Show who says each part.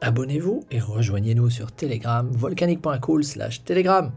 Speaker 1: Abonnez-vous et rejoignez-nous sur Telegram, volcanique.cool slash Telegram.